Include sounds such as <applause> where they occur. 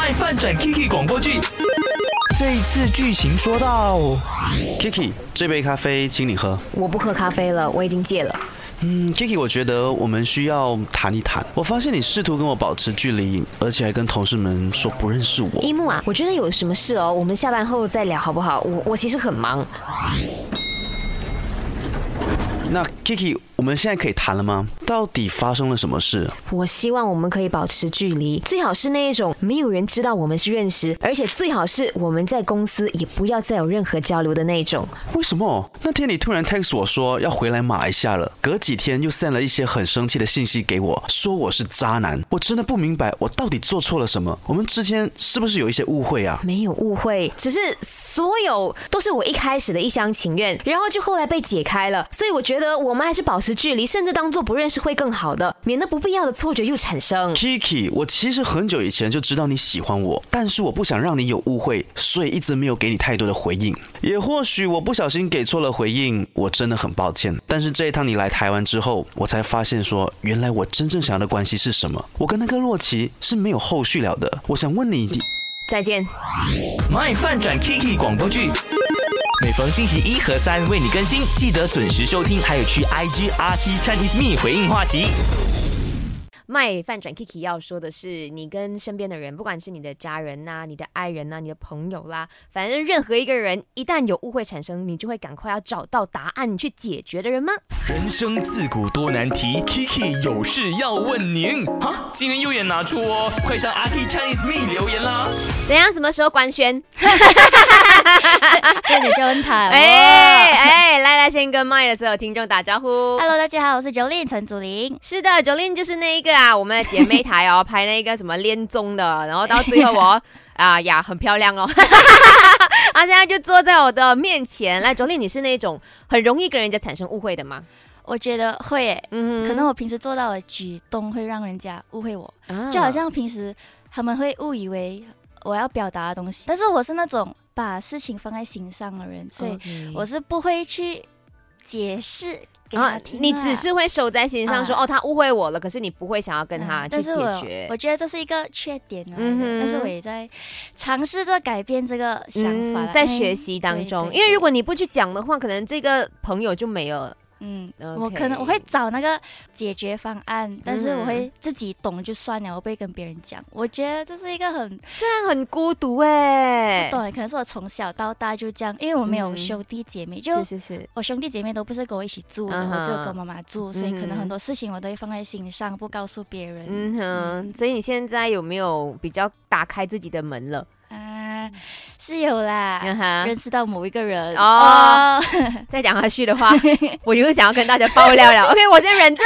卖饭转 Kiki 广播剧。这一次剧情说到，Kiki，这杯咖啡请你喝。我不喝咖啡了，我已经戒了。嗯，Kiki，我觉得我们需要谈一谈。我发现你试图跟我保持距离，而且还跟同事们说不认识我。一木啊，我觉得有什么事哦，我们下班后再聊好不好？我我其实很忙。那 Kiki，我们现在可以谈了吗？到底发生了什么事？我希望我们可以保持距离，最好是那一种没有人知道我们是认识，而且最好是我们在公司也不要再有任何交流的那种。为什么那天你突然 text 我说要回来马来西亚了，隔几天又 send 了一些很生气的信息给我，说我是渣男？我真的不明白我到底做错了什么？我们之间是不是有一些误会啊？没有误会，只是所有都是我一开始的一厢情愿，然后就后来被解开了，所以我觉得我们还是保持距离，甚至当做不认识会更好的，免得不必要的错觉又产生。Kiki，我其实很久以前就知道你喜欢我，但是我不想让你有误会，所以一直没有给你太多的回应。也或许我不小心给错了回应，我真的很抱歉。但是这一趟你来台湾之后，我才发现说，原来我真正想要的关系是什么。我跟那个洛奇是没有后续了的。我想问你，你再见。My 饭转 Kiki 广播剧，每逢星期一和三为你更新，记得准时收听，还有去 IG RT Chinese Me 回应话题。卖饭转 Kiki 要说的是，你跟身边的人，不管是你的家人呐、你的爱人呐、你的朋友啦，反正任何一个人，一旦有误会产生，你就会赶快要找到答案去解决的人吗？人生自古多难题，Kiki 有事要问您。哈，今天右眼拿出哦，快上阿 K Chinese Me 留言啦。怎样？什么时候官宣？<laughs> 这你就问他。哎哎，来来，先跟麦的所有听众打招呼。Hello，大家好，我是 Jolin 陈祖玲。是的，Jolin 就是那一个啊，我们的姐妹台哦，拍那个什么恋综的，然后到最后我 <laughs> 啊呀很漂亮哦，她 <laughs> 现在就坐在我的面前。来，Jolin，你是那种很容易跟人家产生误会的吗？我觉得会耶，嗯可能我平时做到的举动会让人家误会我，啊就好像平时他们会误以为我要表达的东西，但是我是那种把事情放在心上的人，所以我是不会去解释给啊他听啦、你只是会守在心上说、啊哦，他误会我了，可是你不会想要跟他去解决。我觉得这是一个缺点啊，嗯但是我也在尝试着改变这个想法、嗯，在学习当中，因为如果你不去讲的话，可能这个朋友就没有。嗯我可能我会找那个解决方案，但是嗯我会自己懂就算了，我不会跟别人讲。我觉得这是一个很这样很孤独哎、不懂，可能是我从小到大就这样，因为我没有嗯兄弟姐妹，就是是是，我兄弟姐妹都不是跟我一起住的，我就跟妈妈住，所以可能很多事情我都会放在心上，不告诉别人。嗯哼，所以你现在有没有比较打开自己的门了？啊，是有啦，认识到某一个人哦 <laughs> 再讲下去的话，我就是想要跟大家爆料了。<laughs> OK，我先忍着。